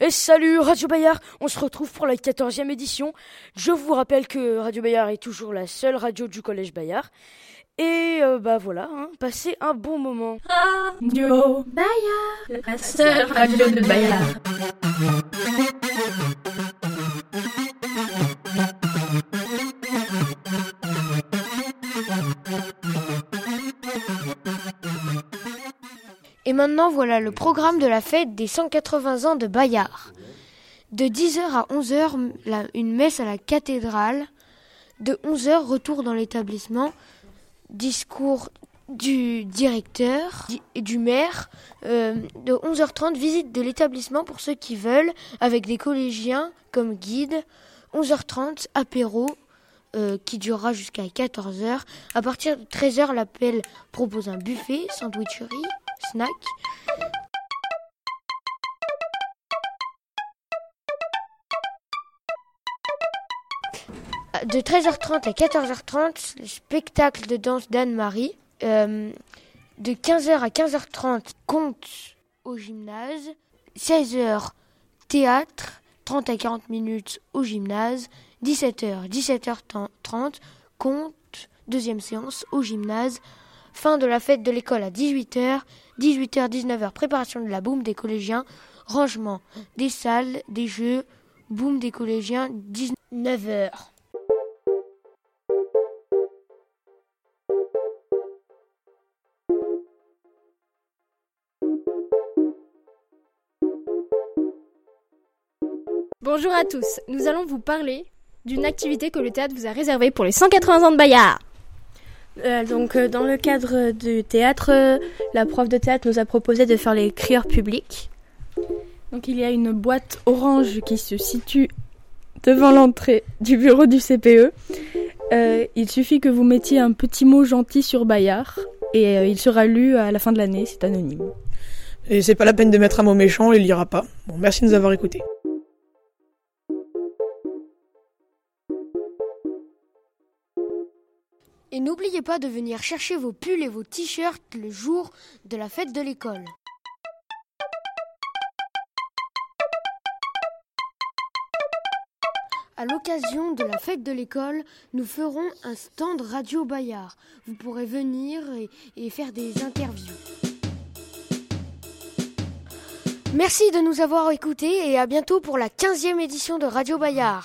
Et salut Radio Bayard, on se retrouve pour la 14e édition. Je vous rappelle que Radio Bayard est toujours la seule radio du Collège Bayard. Et euh, bah voilà, hein, passez un bon moment. Radio Bayard, la seule radio de Bayard. Maintenant, voilà le programme de la fête des 180 ans de Bayard. De 10h à 11h, la- une messe à la cathédrale. De 11h, retour dans l'établissement. Discours du directeur di- et du maire. Euh, de 11h30, visite de l'établissement pour ceux qui veulent, avec des collégiens comme guide. 11h30, apéro. euh, qui durera jusqu'à 14h. À partir de 13h, l'appel propose un buffet, sandwicherie, De 13h30 à 14h30, le spectacle de danse d'Anne-Marie. Euh, de 15h à 15h30, conte au gymnase. 16h, théâtre. 30 à 40 minutes au gymnase. 17h, 17h30, conte, deuxième séance au gymnase. Fin de la fête de l'école à 18h. 18h, 19h, préparation de la boum des collégiens. Rangement des salles, des jeux. Boum des collégiens, 19h. Bonjour à tous, nous allons vous parler d'une activité que le théâtre vous a réservée pour les 180 ans de Bayard. Euh, donc euh, dans le cadre du théâtre, euh, la prof de théâtre nous a proposé de faire les crieurs publics. Donc il y a une boîte orange qui se situe devant l'entrée du bureau du CPE. Euh, il suffit que vous mettiez un petit mot gentil sur Bayard et euh, il sera lu à la fin de l'année, c'est anonyme. Et c'est pas la peine de mettre un mot méchant, il lira pas. Bon, merci de nous avoir écoutés. Et n'oubliez pas de venir chercher vos pulls et vos t-shirts le jour de la fête de l'école. À l'occasion de la fête de l'école, nous ferons un stand Radio Bayard. Vous pourrez venir et, et faire des interviews. Merci de nous avoir écoutés et à bientôt pour la 15e édition de Radio Bayard.